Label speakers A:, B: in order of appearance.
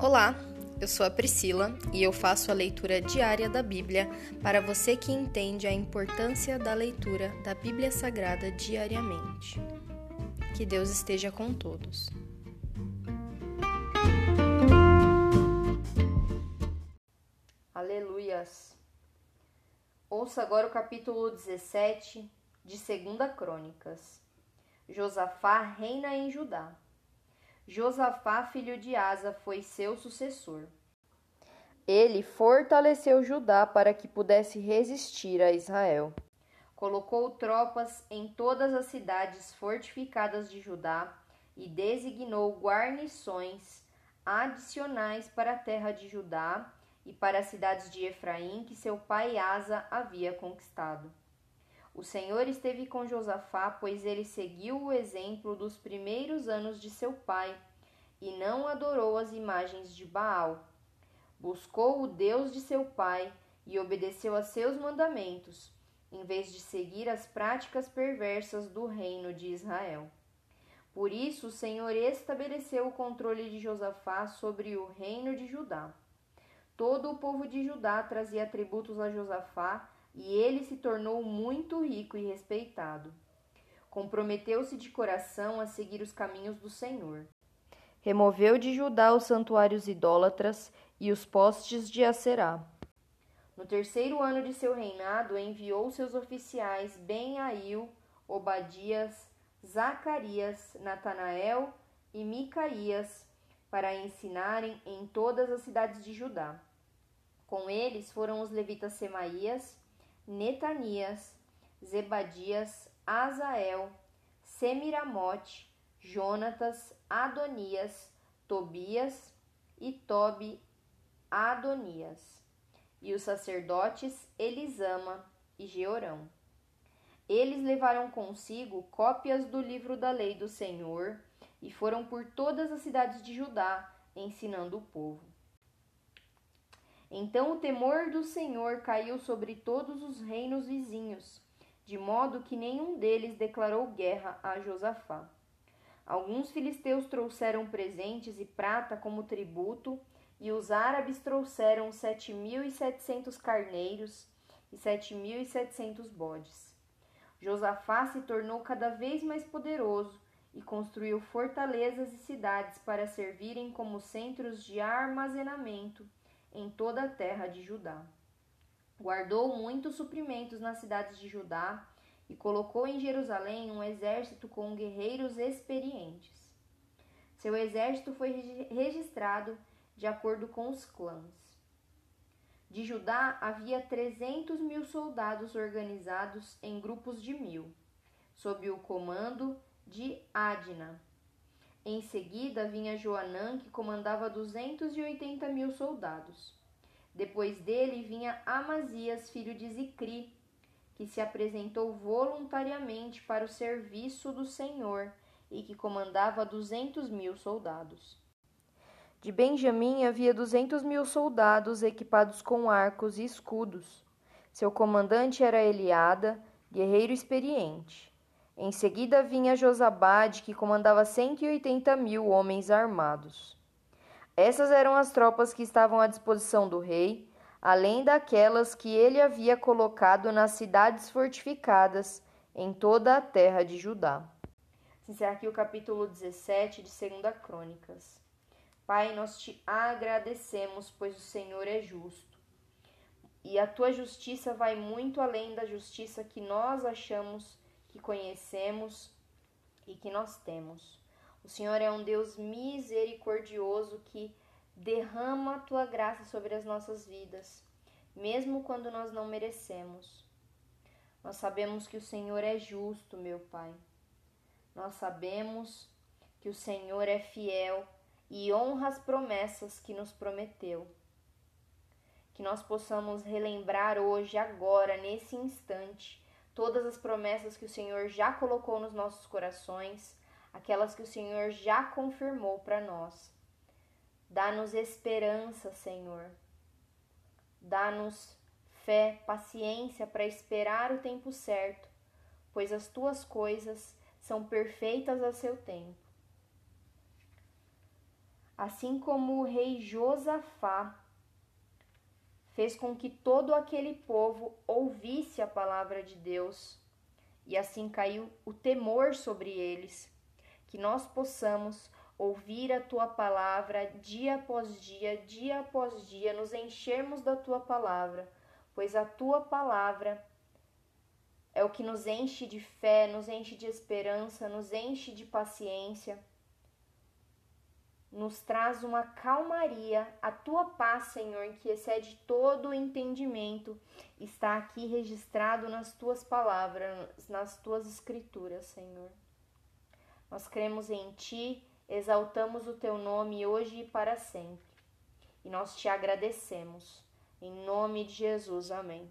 A: Olá, eu sou a Priscila e eu faço a leitura diária da Bíblia para você que entende a importância da leitura da Bíblia Sagrada diariamente. Que Deus esteja com todos.
B: Aleluias! Ouça agora o capítulo 17 de 2 Crônicas. Josafá reina em Judá. Josafá, filho de Asa, foi seu sucessor. Ele fortaleceu Judá para que pudesse resistir a Israel. Colocou tropas em todas as cidades fortificadas de Judá e designou guarnições adicionais para a terra de Judá e para as cidades de Efraim que seu pai Asa havia conquistado. O Senhor esteve com Josafá, pois ele seguiu o exemplo dos primeiros anos de seu pai e não adorou as imagens de Baal. Buscou o Deus de seu pai e obedeceu a seus mandamentos, em vez de seguir as práticas perversas do reino de Israel. Por isso, o Senhor estabeleceu o controle de Josafá sobre o reino de Judá. Todo o povo de Judá trazia tributos a Josafá e ele se tornou muito rico e respeitado. Comprometeu-se de coração a seguir os caminhos do Senhor. Removeu de Judá os santuários idólatras e os postes de Acerá. No terceiro ano de seu reinado, enviou seus oficiais Ben-Ail, Obadias, Zacarias, Natanael e Micaías para ensinarem em todas as cidades de Judá. Com eles foram os levitas Semaías, Netanias, Zebadias, Azael, Semiramote, Jonatas, Adonias, Tobias e Tobi Adonias, e os sacerdotes Elisama e Georão. Eles levaram consigo cópias do livro da lei do Senhor e foram por todas as cidades de Judá, ensinando o povo. Então o temor do Senhor caiu sobre todos os reinos vizinhos, de modo que nenhum deles declarou guerra a Josafá. Alguns filisteus trouxeram presentes e prata como tributo, e os árabes trouxeram sete mil e setecentos carneiros e sete mil e setecentos bodes. Josafá se tornou cada vez mais poderoso e construiu fortalezas e cidades para servirem como centros de armazenamento em toda a terra de Judá. Guardou muitos suprimentos nas cidades de Judá e colocou em Jerusalém um exército com guerreiros experientes. Seu exército foi registrado de acordo com os clãs. De Judá havia trezentos mil soldados organizados em grupos de mil, sob o comando de Adna, em seguida vinha Joanã, que comandava duzentos e oitenta mil soldados. Depois dele vinha Amazias, filho de Zicri, que se apresentou voluntariamente para o serviço do Senhor e que comandava duzentos mil soldados. De Benjamim havia duzentos mil soldados equipados com arcos e escudos. Seu comandante era Eliada, guerreiro experiente. Em seguida vinha Josabade, que comandava cento e oitenta mil homens armados. Essas eram as tropas que estavam à disposição do rei, além daquelas que ele havia colocado nas cidades fortificadas em toda a terra de Judá. Encerra aqui o capítulo 17 de 2 Crônicas. Pai, nós te agradecemos, pois o Senhor é justo. E a tua justiça vai muito além da justiça que nós achamos que conhecemos e que nós temos. O Senhor é um Deus misericordioso que derrama a tua graça sobre as nossas vidas, mesmo quando nós não merecemos. Nós sabemos que o Senhor é justo, meu Pai. Nós sabemos que o Senhor é fiel e honra as promessas que nos prometeu. Que nós possamos relembrar hoje, agora, nesse instante, todas as promessas que o Senhor já colocou nos nossos corações, aquelas que o Senhor já confirmou para nós. Dá-nos esperança, Senhor. Dá-nos fé, paciência para esperar o tempo certo, pois as tuas coisas são perfeitas a seu tempo. assim como o rei Josafá fez com que todo aquele povo ouvisse a palavra de Deus e assim caiu o temor sobre eles. Que nós possamos ouvir a tua palavra dia após dia, dia após dia, nos enchermos da tua palavra, pois a tua palavra é o que nos enche de fé, nos enche de esperança, nos enche de paciência nos traz uma calmaria, a tua paz, Senhor, que excede todo o entendimento, está aqui registrado nas tuas palavras, nas tuas escrituras, Senhor. Nós cremos em ti, exaltamos o teu nome hoje e para sempre. E nós te agradecemos. Em nome de Jesus, amém.